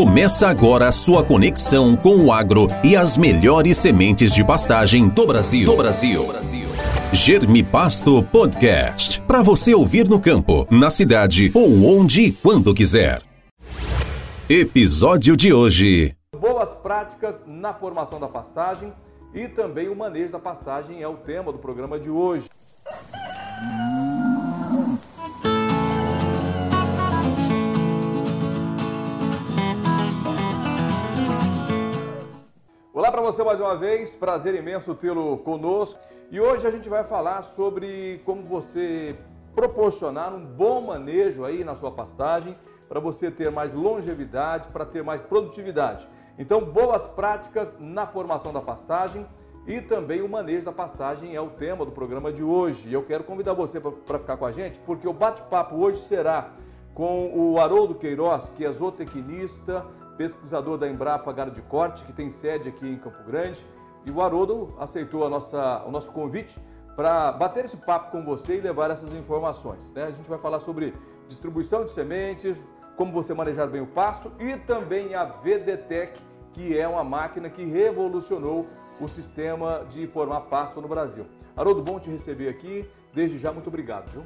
Começa agora a sua conexão com o agro e as melhores sementes de pastagem do Brasil. Do Brasil. Germipasto Podcast. Para você ouvir no campo, na cidade ou onde e quando quiser. Episódio de hoje. Boas práticas na formação da pastagem e também o manejo da pastagem é o tema do programa de hoje. Olá para você mais uma vez, prazer imenso tê-lo conosco. E hoje a gente vai falar sobre como você proporcionar um bom manejo aí na sua pastagem para você ter mais longevidade, para ter mais produtividade. Então, boas práticas na formação da pastagem e também o manejo da pastagem é o tema do programa de hoje. Eu quero convidar você para ficar com a gente, porque o bate-papo hoje será com o Haroldo Queiroz, que é zootecnista, pesquisador da Embrapa Gado de Corte, que tem sede aqui em Campo Grande. E o Haroldo aceitou nossa, o nosso convite para bater esse papo com você e levar essas informações. Né? A gente vai falar sobre distribuição de sementes, como você manejar bem o pasto e também a VDTEC, que é uma máquina que revolucionou o sistema de formar pasto no Brasil. Haroldo, bom te receber aqui. Desde já, muito obrigado. Viu?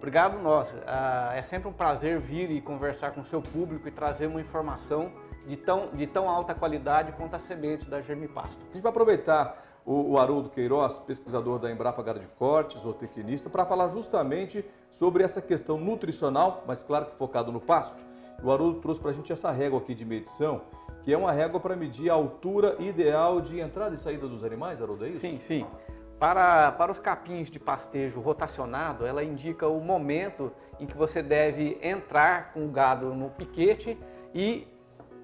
Obrigado nós. Ah, é sempre um prazer vir e conversar com o seu público e trazer uma informação de tão, de tão alta qualidade quanto a semente da Germipasto. A gente vai aproveitar o, o Haroldo Queiroz, pesquisador da Embrapa Gado de Cortes, ou tecnista, para falar justamente sobre essa questão nutricional, mas claro que focado no pasto. O Haroldo trouxe para a gente essa régua aqui de medição, que é uma régua para medir a altura ideal de entrada e saída dos animais, Haroldo, é isso? Sim, sim. Para, para os capins de pastejo rotacionado, ela indica o momento em que você deve entrar com o gado no piquete e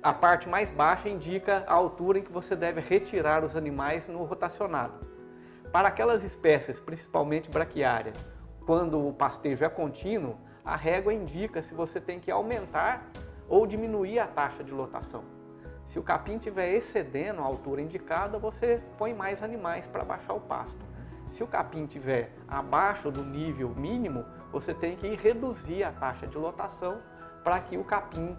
a parte mais baixa indica a altura em que você deve retirar os animais no rotacionado. Para aquelas espécies, principalmente braquiária, quando o pastejo é contínuo, a régua indica se você tem que aumentar ou diminuir a taxa de lotação. Se o capim estiver excedendo a altura indicada, você põe mais animais para baixar o pasto. Se o capim estiver abaixo do nível mínimo, você tem que reduzir a taxa de lotação para que o capim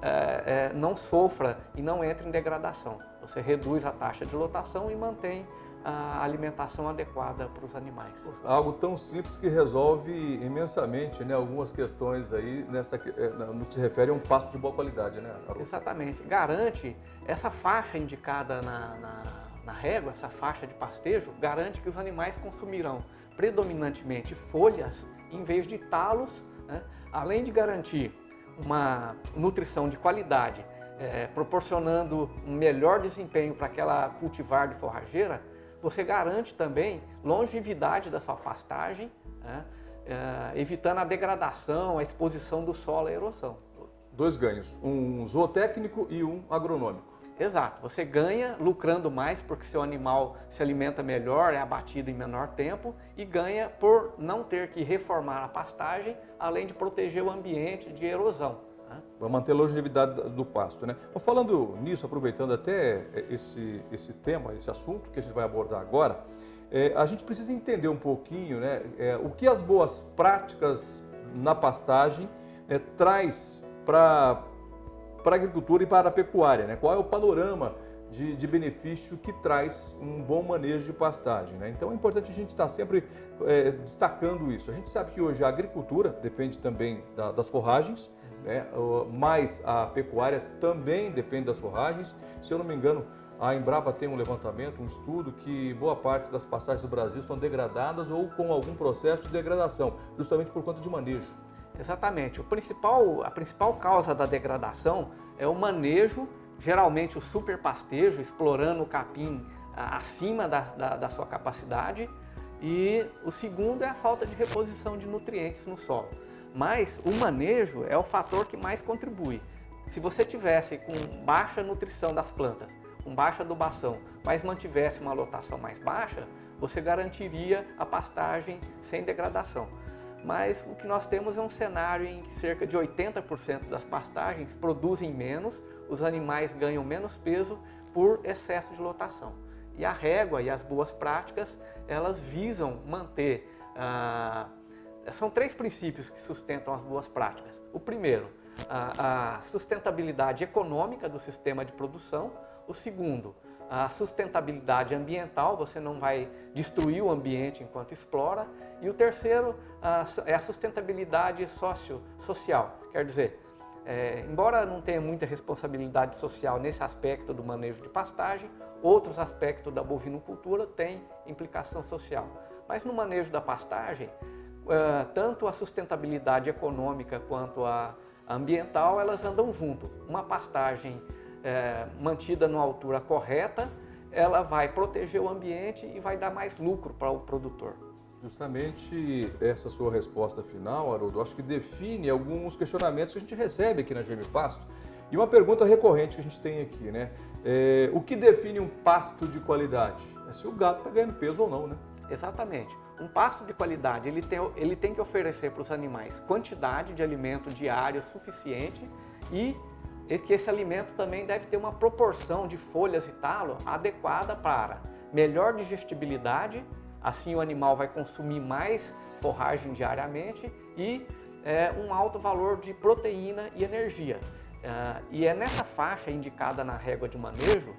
é, é, não sofra e não entre em degradação. Você reduz a taxa de lotação e mantém a alimentação adequada para os animais. Algo tão simples que resolve imensamente né, algumas questões aí nessa, é, no que se refere a um pasto de boa qualidade, né? Exatamente. Garante essa faixa indicada na, na, na régua, essa faixa de pastejo, garante que os animais consumirão predominantemente folhas em vez de talos, né? além de garantir uma nutrição de qualidade, é, proporcionando um melhor desempenho para aquela cultivar de forrageira, você garante também longevidade da sua pastagem, né? é, evitando a degradação, a exposição do solo à erosão. Dois ganhos, um zootécnico e um agronômico. Exato, você ganha lucrando mais porque seu animal se alimenta melhor, é abatido em menor tempo e ganha por não ter que reformar a pastagem, além de proteger o ambiente de erosão. Né? Vai manter a longevidade do pasto, né? Mas falando nisso, aproveitando até esse, esse tema, esse assunto que a gente vai abordar agora, é, a gente precisa entender um pouquinho né, é, o que as boas práticas na pastagem é, traz para a agricultura e para a pecuária. Né? Qual é o panorama de, de, benefício que traz um bom manejo de pastagem. Né? Então é importante a gente estar sempre é, destacando isso. A gente sabe que hoje a agricultura depende também da, das forragens, né? mas a pecuária também depende das forragens. Se eu não me engano, a Embrapa tem um levantamento, um estudo que boa parte das pastagens do Brasil estão degradadas ou com algum processo de degradação, justamente por conta de manejo. Exatamente. O principal, a principal causa da degradação é o manejo, geralmente o superpastejo, explorando o capim acima da, da, da sua capacidade. E o segundo é a falta de reposição de nutrientes no solo. Mas o manejo é o fator que mais contribui. Se você tivesse com baixa nutrição das plantas, com baixa adubação, mas mantivesse uma lotação mais baixa, você garantiria a pastagem sem degradação mas o que nós temos é um cenário em que cerca de 80% das pastagens produzem menos, os animais ganham menos peso por excesso de lotação. E a régua e as boas práticas, elas visam manter. Ah, são três princípios que sustentam as boas práticas. O primeiro, a, a sustentabilidade econômica do sistema de produção. O segundo, a sustentabilidade ambiental, você não vai destruir o ambiente enquanto explora. E o terceiro a, é a sustentabilidade socio, social, quer dizer, é, embora não tenha muita responsabilidade social nesse aspecto do manejo de pastagem, outros aspectos da bovinocultura têm implicação social. Mas no manejo da pastagem, é, tanto a sustentabilidade econômica quanto a ambiental, elas andam junto. Uma pastagem é, mantida numa altura correta, ela vai proteger o ambiente e vai dar mais lucro para o produtor. Justamente essa sua resposta final, Haroldo, acho que define alguns questionamentos que a gente recebe aqui na Gêmeo Pasto. E uma pergunta recorrente que a gente tem aqui, né? É, o que define um pasto de qualidade? É se o gado está ganhando peso ou não, né? Exatamente. Um pasto de qualidade, ele tem, ele tem que oferecer para os animais quantidade de alimento diário suficiente e que esse alimento também deve ter uma proporção de folhas e talo adequada para melhor digestibilidade Assim o animal vai consumir mais forragem diariamente e é, um alto valor de proteína e energia. Uh, e é nessa faixa indicada na régua de manejo,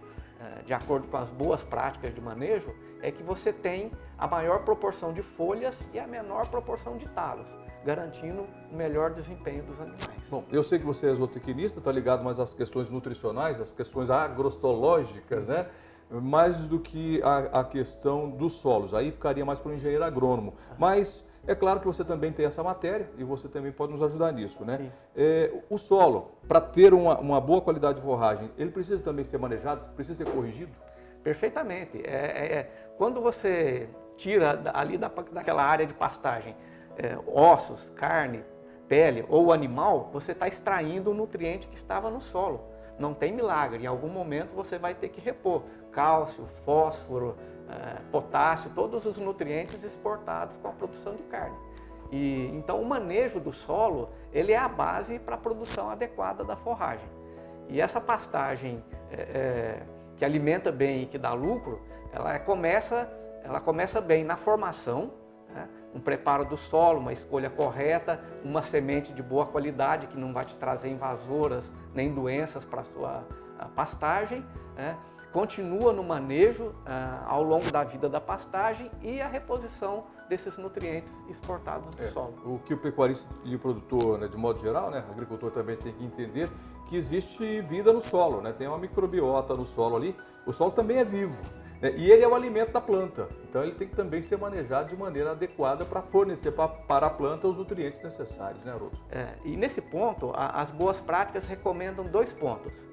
de acordo com as boas práticas de manejo, é que você tem a maior proporção de folhas e a menor proporção de talos, garantindo o melhor desempenho dos animais. Bom, eu sei que você é zootecnista, está ligado mais às questões nutricionais, às questões agrostológicas, né? mais do que a, a questão dos solos. Aí ficaria mais para o engenheiro agrônomo. Mas é claro que você também tem essa matéria e você também pode nos ajudar nisso, né? É, o solo, para ter uma, uma, boa qualidade de forragem, ele precisa também ser manejado, precisa ser corrigido? Perfeitamente. É, é, é quando você tira ali da, daquela área de pastagem é, ossos, carne, pele ou animal, você está extraindo o nutriente que estava no solo. Não tem milagre, em algum momento você vai ter que repor cálcio, fósforo, é, potássio, todos os nutrientes exportados com a produção de carne. E, então o manejo do solo ele é a base para a produção adequada da forragem. E essa pastagem é, é, que alimenta bem e que dá lucro, ela começa, ela começa bem na formação, né? um preparo do solo, uma escolha correta, uma semente de boa qualidade que não vai te trazer invasoras nem doenças para a sua pastagem. Né? Continua no manejo ah, ao longo da vida da pastagem e a reposição desses nutrientes exportados do é, solo. O que o pecuarista e o produtor, né, de modo geral, né, agricultor também tem que entender que existe vida no solo, né, tem uma microbiota no solo ali, o solo também é vivo. Né, e ele é o alimento da planta, então ele tem que também ser manejado de maneira adequada para fornecer pra, para a planta os nutrientes necessários, né, Haroldo? É, e nesse ponto, a, as boas práticas recomendam dois pontos.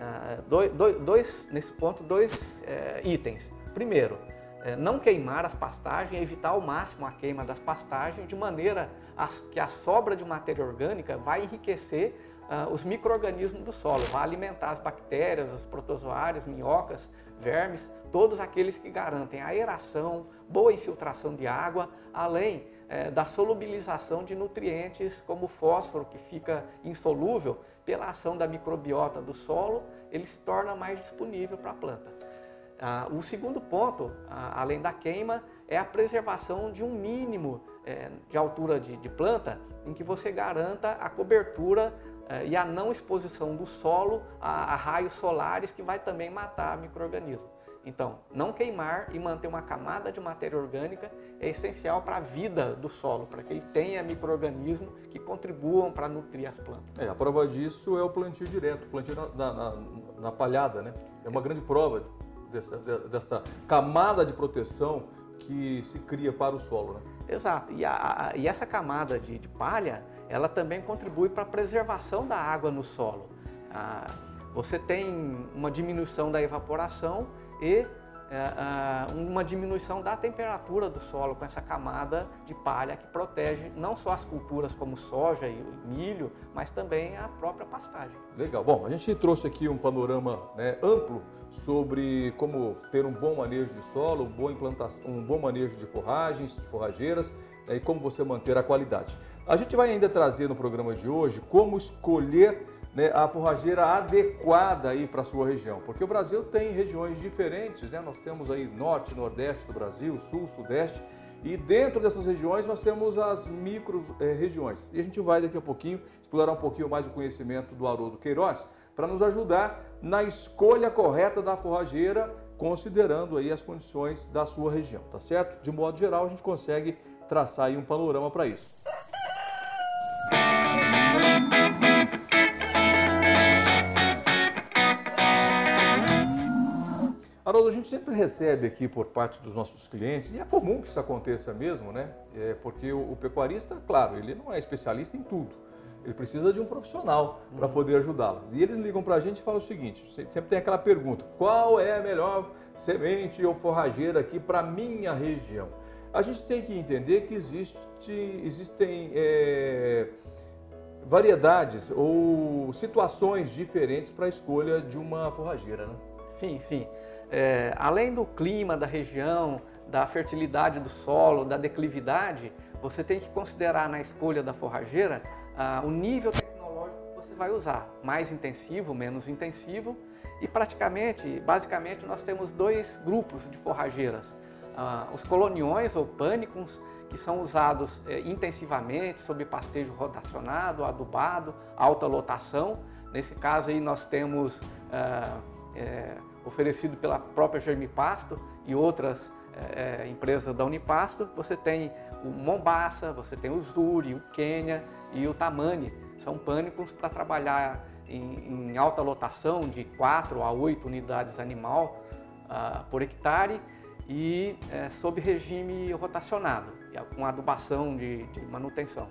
Ah, dois, dois, nesse ponto, dois é, itens. Primeiro, é, não queimar as pastagens, evitar ao máximo a queima das pastagens, de maneira a, que a sobra de matéria orgânica vai enriquecer uh, os micro-organismos do solo, vai alimentar as bactérias, os protozoários, minhocas, vermes, todos aqueles que garantem aeração, boa infiltração de água, além é, da solubilização de nutrientes como o fósforo, que fica insolúvel, pela ação da microbiota do solo, ele se torna mais disponível para a planta. Ah, o segundo ponto, ah, além da queima, é a preservação de um mínimo é, de altura de, de, planta, em que você garanta a cobertura é, e a não exposição do solo a, a raios solares, que vai também matar microorganismos. Então, não queimar e manter uma camada de matéria orgânica é essencial para a vida do solo, para que ele tenha micro-organismos que contribuam para nutrir as plantas. É, a prova disso é o plantio direto, o plantio na, na, na palhada, né? É uma grande prova dessa, dessa camada de proteção que se cria para o solo, né? Exato. E, a, e essa camada de, de, palha, ela também contribui para a preservação da água no solo. Ah, você tem uma diminuição da evaporação e é, uma diminuição da temperatura do solo com essa camada de palha que protege não só as culturas como soja e milho, mas também a própria pastagem. Legal. Bom, a gente trouxe aqui um panorama né, amplo sobre como ter um bom manejo de solo, um bom, implantação, um bom manejo de forragens, de forrageiras né, e como você manter a qualidade. A gente vai ainda trazer no programa de hoje como escolher né, a forrageira adequada aí para a sua região, porque o Brasil tem regiões diferentes, né? Nós temos aí norte, nordeste do Brasil, sul, sudeste, E dentro dessas regiões nós temos as micro-regiões. Eh, e a gente vai daqui a pouquinho explorar um pouquinho mais o conhecimento do Haroldo Queiroz para nos ajudar na escolha correta da forrageira, considerando aí as condições da sua região, tá certo? De modo geral, a gente consegue traçar aí um panorama para isso. Haroldo, a gente sempre recebe aqui por parte dos nossos clientes, e é comum que isso aconteça mesmo, né? É porque o, o pecuarista, claro, ele não é especialista em tudo. Ele precisa de um profissional para uhum. poder ajudá-lo. E eles ligam para a gente e falam o seguinte: sempre tem aquela pergunta: qual é a melhor semente ou forrageira aqui para minha região? A gente tem que entender que existe, existem é, variedades ou situações diferentes para a escolha de uma forrageira, né? Sim, sim é, além do clima da região, da fertilidade do solo, da declividade, você tem que considerar na escolha da forrageira ah, o nível tecnológico que você vai usar, mais intensivo, menos intensivo, e praticamente, basicamente, nós temos dois grupos de forrageiras. Ah, os coloniões ou pânicos, que são usados eh, intensivamente sob pastejo rotacionado, adubado, alta lotação. Nesse caso aí nós temos ah, eh, oferecido pela própria Germipasto e outras é, empresas da Unipasto, você tem o Mombasa, você tem o Zuri, o Quênia e o Tamani. São pânicos para trabalhar em, em, alta lotação de 4 a 8 unidades animal uh, por hectare e é, sob regime rotacionado, com adubação de, de manutenção.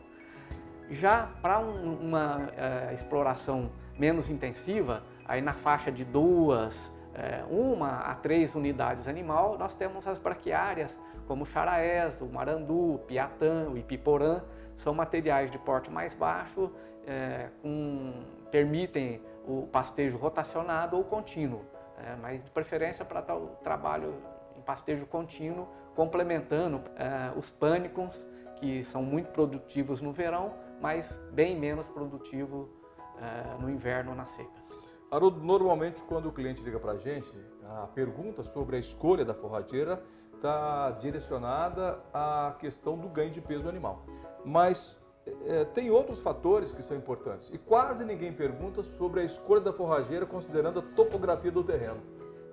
Já para um, uma exploração menos intensiva, aí na faixa de duas é, uma a três unidades animal, nós temos as braquiárias, como o charaés, o marandu, o piatã, o ipiporã, são materiais de porte mais baixo, é, com, permitem o pastejo rotacionado ou contínuo, é, mas de preferência para o trabalho em pastejo contínuo, complementando é, os pânicos, que são muito produtivos no verão, mas bem menos produtivos é, no inverno na seca. Haroldo, normalmente quando o cliente liga para a gente, a pergunta sobre a escolha da forrageira está direcionada à questão do ganho de peso animal. Mas é, tem outros fatores que são importantes e quase ninguém pergunta sobre a escolha da forrageira considerando a topografia do terreno.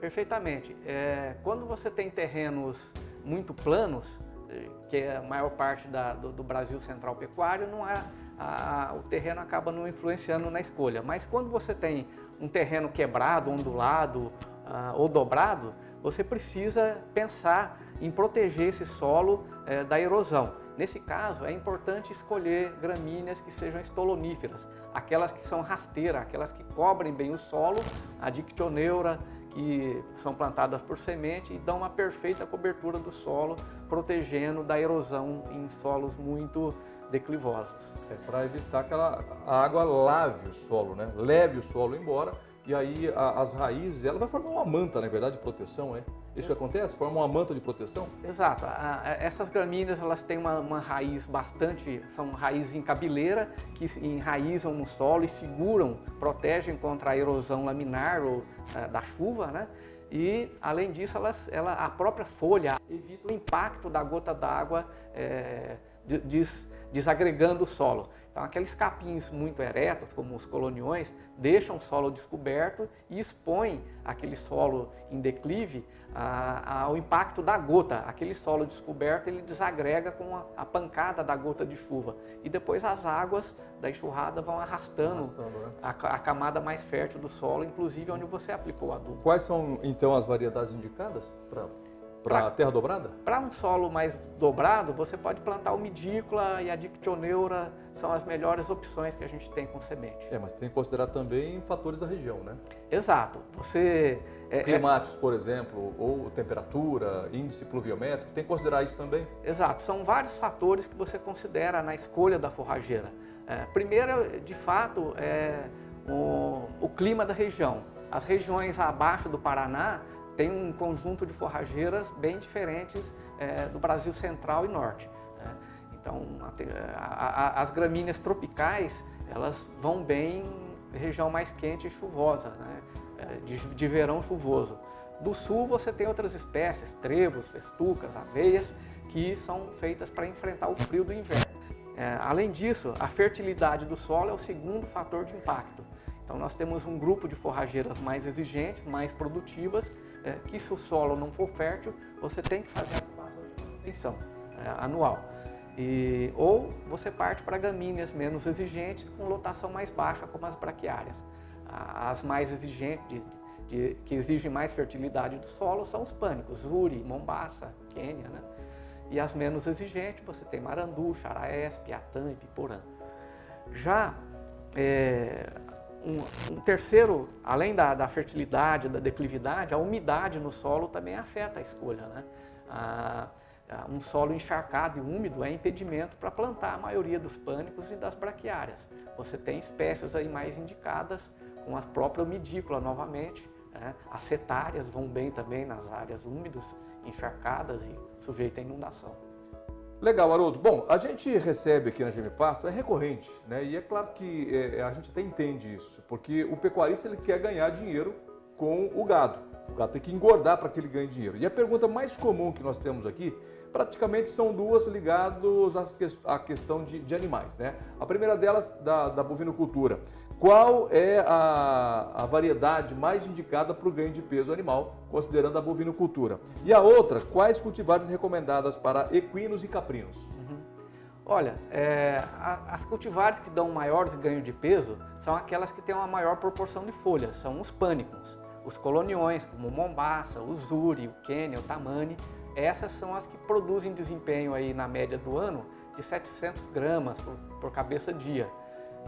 Perfeitamente. É, quando você tem terrenos muito planos, é, que é a maior parte da, do, do, Brasil central pecuário, não há, a, o terreno acaba não influenciando na escolha. Mas quando você tem um terreno quebrado, ondulado uh, ou dobrado, você precisa pensar em proteger esse solo uh, da erosão. Nesse caso, é importante escolher gramíneas que sejam estoloníferas, aquelas que são rasteiras, aquelas que cobrem bem o solo, a dictioneura, que são plantadas por semente e dão uma perfeita cobertura do solo, protegendo da erosão em solos muito declivosos. É para evitar que ela, a água lave o solo, né? leve o solo embora e aí a, as raízes, ela vai formar uma manta, na verdade, de proteção, é? Isso que acontece? Forma uma manta de proteção? Exato. essas gramíneas, elas têm uma, uma, raiz bastante, são raízes em cabeleira, que enraizam no solo e seguram, protegem contra a erosão laminar ou é, da chuva, né? E, além disso, elas, ela, a própria folha evita o impacto da gota d'água é, des, desagregando o solo. Então, aqueles capins muito eretos, como os coloniões, deixam o solo descoberto e expõem aquele solo em declive ao impacto da gota. Aquele solo descoberto ele desagrega com a, a, pancada da gota de chuva. E depois as águas da enxurrada vão arrastando, arrastando né? a, a, camada mais fértil do solo, inclusive onde você aplicou o adubo. Quais são, então, as variedades indicadas para para terra dobrada? Para um solo mais dobrado, você pode plantar o midícula e a dictioneura, são as melhores opções que a gente tem com semente. É, mas tem que considerar também fatores da região, né? Exato. Você é, é climáticos, por exemplo, ou temperatura, índice pluviométrico, tem que considerar isso também? Exato. São vários fatores que você considera na escolha da forrageira. É, primeiro, de fato, é o, o clima da região. As regiões abaixo do Paraná tem um conjunto de forrageiras bem diferentes é, do Brasil central e norte. Né? Então, a, a, as gramíneas tropicais, elas vão bem em região mais quente e chuvosa, né? é, de, de verão chuvoso. Do sul você tem outras espécies, trevos, festucas, aveias, que são feitas para enfrentar o frio do inverno. É, além disso, a fertilidade do solo é o segundo fator de impacto. Então nós temos um grupo de forrageiras mais exigentes, mais produtivas, é, que se o solo não for fértil, você tem que fazer a manutenção é, anual. E, ou você parte para gramíneas menos exigentes com lotação mais baixa, como as braquiárias. As mais exigentes, de, de, que exigem mais fertilidade do solo, são os pânicos, Uri, Mombasa, Quênia. Né? E as menos exigentes, você tem Marandu, Xaraés, Piatã e Piporã. Já é, um, um, terceiro, além da, da, fertilidade, da declividade, a umidade no solo também afeta a escolha. Né? Um solo encharcado e úmido é impedimento para plantar a maioria dos pânicos e das braquiárias. Você tem espécies aí mais indicadas, com a própria umidícula novamente. Né? As setárias vão bem também nas áreas úmidas, encharcadas e sujeita à inundação. Legal, Haroldo. Bom, a gente recebe aqui na GM Pasto, é recorrente, né? E é claro que é, a gente até entende isso, porque o pecuarista ele quer ganhar dinheiro com o gado. O gado tem que engordar para que ele ganhe dinheiro. E a pergunta mais comum que nós temos aqui, praticamente são duas ligadas à questão de, de animais, né? A primeira delas, da, da bovinocultura qual é a, a variedade mais indicada para o ganho de peso animal, considerando a bovinocultura. E a outra, quais cultivares recomendadas para equinos e caprinos? Uhum. Olha, é, a, as cultivares que dão maior ganho de peso são aquelas que têm uma maior proporção de folhas, são os pânicos. Os coloniões, como o Mombasa, o Zuri, o Quênia, o Tamani, essas são as que produzem desempenho aí na média do ano de 700 gramas por, por cabeça dia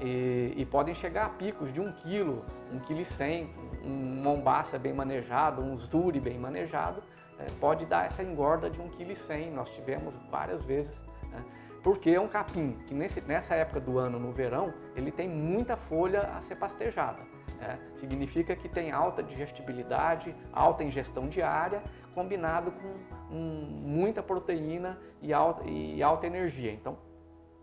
e, e, podem chegar a picos de 1 kg, 1 kg 100, um mombaça bem manejado, um zuri bem manejado, é, pode dar essa engorda de 1 kg 100. Nós tivemos várias vezes, né? porque é um capim que nesse, nessa época do ano, no verão, ele tem muita folha a ser pastejada. Né? Significa que tem alta digestibilidade, alta ingestão diária, combinado com um, muita proteína e alta, e alta energia. Então,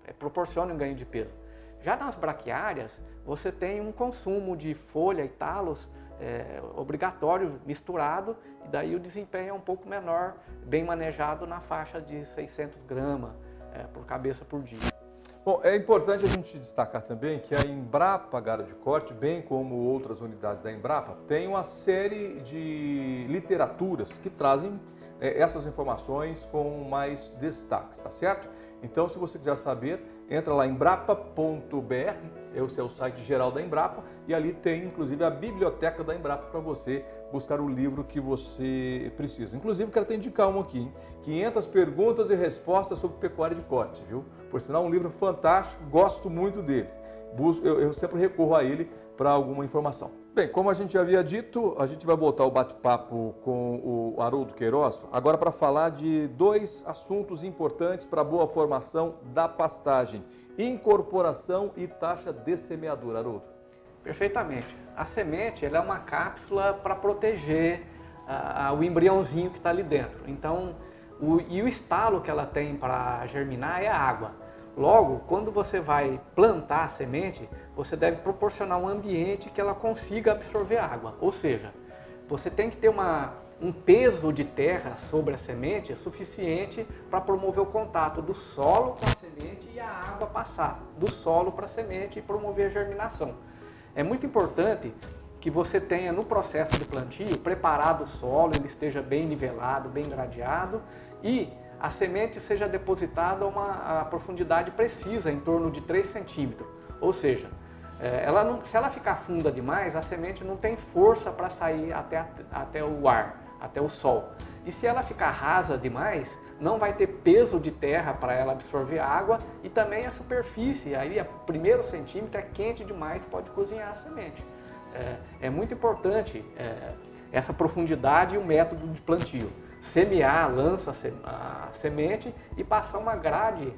é, proporciona um ganho de peso. Já nas braquiárias, você tem um consumo de folha e talos é, obrigatório misturado e daí o desempenho é um pouco menor, bem manejado na faixa de 600 gramas é, por cabeça por dia. Bom, é importante a gente destacar também que a Embrapa Gado de Corte, bem como outras unidades da Embrapa, tem uma série de literaturas que trazem é, essas informações com mais destaques, tá certo? Então, se você quiser saber, entra lá em embrapa.br, esse é o site geral da Embrapa, e ali tem inclusive a biblioteca da Embrapa para você buscar o livro que você precisa. Inclusive, quero até indicar um aqui, hein? 500 perguntas e respostas sobre pecuária de corte, viu? Por sinal, um livro fantástico, gosto muito dele. Eu sempre recorro a ele para alguma informação. Bem, como a gente havia dito, a gente vai voltar o bate-papo com o Haroldo Queiroz, agora para falar de dois assuntos importantes para a boa formação da pastagem: incorporação e taxa de semeadura. Haroldo. Perfeitamente. A semente é uma cápsula para proteger o embriãozinho que está ali dentro. Então, o, e o estalo que ela tem para germinar é a água. Logo, quando você vai plantar a semente, você deve proporcionar um ambiente que ela consiga absorver água. Ou seja, você tem que ter uma, um peso de terra sobre a semente suficiente para promover o contato do solo com a semente e a água passar do solo para a semente e promover a germinação. É muito importante que você tenha no processo de plantio preparado o solo, ele esteja bem nivelado, bem gradeado e a semente seja depositada a uma a profundidade precisa, em torno de 3 centímetros. Ou seja, é, ela não, se ela ficar funda demais, a semente não tem força para sair até, até o ar, até o sol. E se ela ficar rasa demais, não vai ter peso de terra para ela absorver água e também a superfície, aí o primeiro centímetro é quente demais, pode cozinhar a semente. É, é muito importante é, essa profundidade e o método de plantio semear, lanço a semente e passar uma grade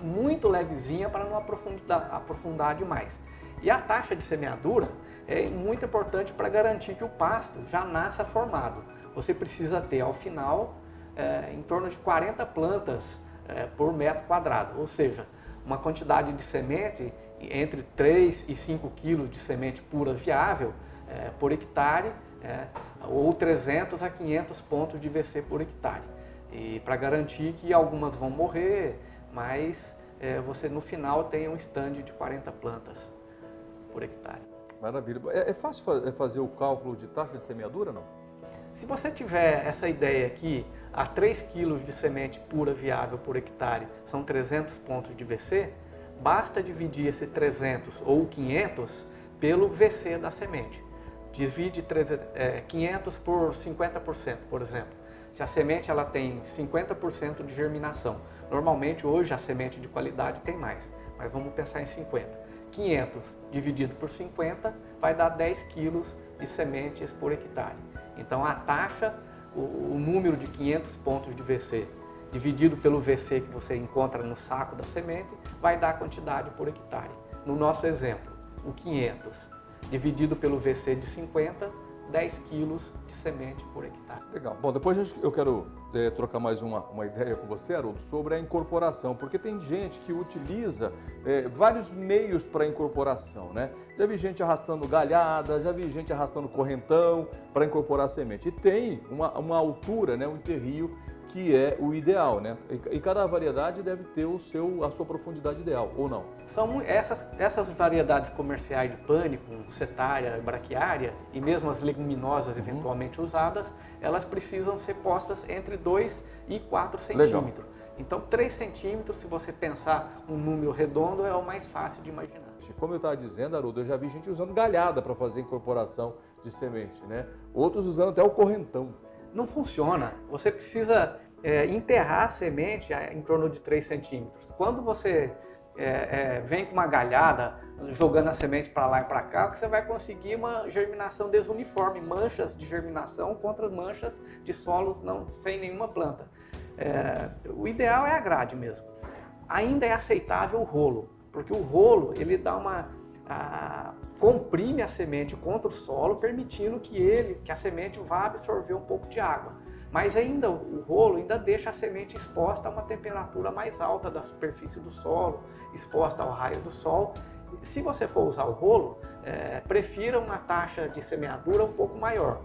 muito levezinha para não aprofundar, aprofundar demais. E a taxa de semeadura é muito importante para garantir que o pasto já nasça formado. Você precisa ter ao final é, em torno de 40 plantas é, por metro quadrado, ou seja, uma quantidade de semente entre 3 e 5 quilos de semente pura viável é, por hectare é, ou 300 a 500 pontos de VC por hectare. E para garantir que algumas vão morrer, mas é, você no final tem um stand de 40 plantas por hectare. Maravilha. É, é fácil é fazer o cálculo de taxa de semeadura, não? Se você tiver essa ideia aqui, a 3 kg de semente pura viável por hectare são 300 pontos de VC, basta dividir esse 300 ou 500 pelo VC da semente. Divide 500 por 50%, por exemplo. Se a semente ela tem 50% de germinação, normalmente hoje a semente de qualidade tem mais, mas vamos pensar em 50. 500 dividido por 50 vai dar 10 quilos de sementes por hectare. Então a taxa, o, o número de 500 pontos de VC dividido pelo VC que você encontra no saco da semente, vai dar a quantidade por hectare. No nosso exemplo, o 500 dividido pelo VC de 50, 10 quilos de semente por hectare. Legal. Bom, depois eu quero é, trocar mais uma, uma ideia com você, Haroldo, sobre a incorporação, porque tem gente que utiliza é, vários meios para incorporação, né? Já vi gente arrastando galhada, já vi gente arrastando correntão para incorporar semente. E tem uma, uma altura, né, um terrio que é o ideal, né? E, cada variedade deve ter o seu, a sua profundidade ideal, ou não? São essas, essas variedades comerciais de pânico, setária, braquiária e mesmo as leguminosas uhum. eventualmente usadas, elas precisam ser postas entre 2 e 4 centímetros. Então, 3 centímetros, se você pensar um número redondo, é o mais fácil de imaginar. Como eu estava dizendo, Haroldo, eu já vi gente usando galhada para fazer incorporação de semente, né? Outros usando até o correntão não funciona. Você precisa é, enterrar a semente em torno de 3 centímetros. Quando você é, é, vem com uma galhada, jogando a semente para lá e para cá, você vai conseguir uma germinação desuniforme, manchas de germinação contra manchas de solos não, sem nenhuma planta. É, o ideal é a grade mesmo. Ainda é aceitável o rolo, porque o rolo ele dá uma a, comprime a semente contra o solo, permitindo que ele, que a semente vá absorver um pouco de água. Mas ainda o rolo ainda deixa a semente exposta a uma temperatura mais alta da superfície do solo, exposta ao raio do sol. Se você for usar o rolo, é, prefira uma taxa de semeadura um pouco maior,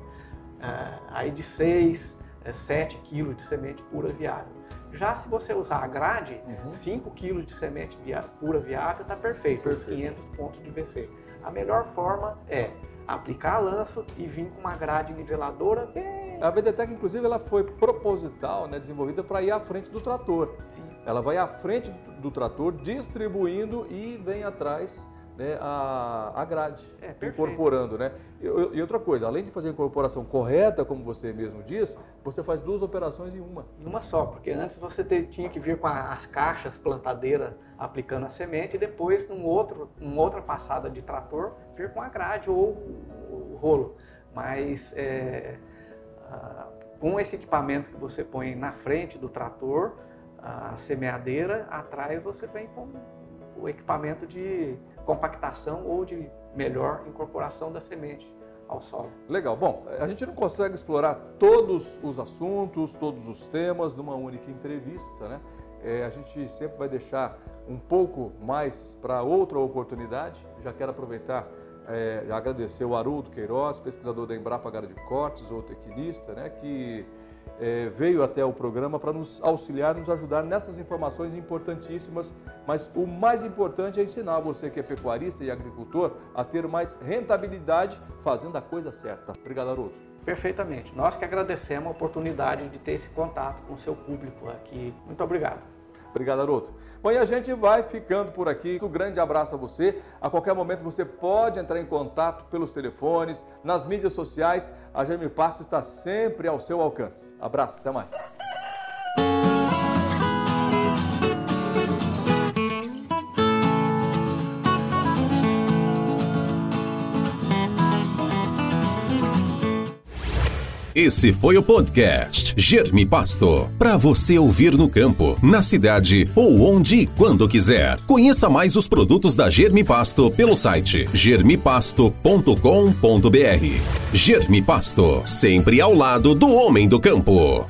é, aí de 6, é, 7 quilos de semente pura viável. Já se você usar a grade, uhum. 5 kg de semente via, pura viável está perfeito, perfeito, os 500 pontos de VC. A melhor forma é aplicar lanço e vir com uma grade niveladora bem... A VDTEC, inclusive, ela foi proposital, né, desenvolvida para ir à frente do trator. Sim. Ela vai à frente do trator, distribuindo e vem atrás né, a, a grade, é, incorporando. Né? E, e, outra coisa, além de fazer a incorporação correta, como você mesmo diz, você faz duas operações em uma. Em uma só, porque antes você te, tinha que vir com a, as caixas plantadeiras aplicando a semente e depois, num outro, numa outra passada de trator, vir com a grade ou o, rolo. Mas é, com esse equipamento que você põe na frente do trator, a semeadeira, atrás você vem com o equipamento de compactação ou de melhor incorporação da semente ao solo. Legal. Bom, a gente não consegue explorar todos os assuntos, todos os temas numa única entrevista, né? É, a gente sempre vai deixar um pouco mais para outra oportunidade. Já quero aproveitar é, agradecer o Haroldo Queiroz, pesquisador da Embrapa Gara de Cortes, zootecnista, né, que é, veio até o programa para nos auxiliar, nos ajudar nessas informações importantíssimas. Mas o mais importante é ensinar você que é pecuarista e agricultor a ter mais rentabilidade fazendo a coisa certa. Obrigado, Haroldo. Perfeitamente. Nós que agradecemos a oportunidade de ter esse contato com o seu público aqui. Muito obrigado. Obrigado, Aroto. Bom, e a gente vai ficando por aqui. Um grande abraço a você. A qualquer momento você pode entrar em contato pelos telefones, nas mídias sociais. A Germe Pasto está sempre ao seu alcance. Abraço, até mais. Esse foi o podcast Germe Pasto. Para você ouvir no campo, na cidade ou onde e quando quiser. Conheça mais os produtos da Germe Pasto pelo site germipasto.com.br. Germe Pasto, sempre ao lado do homem do campo.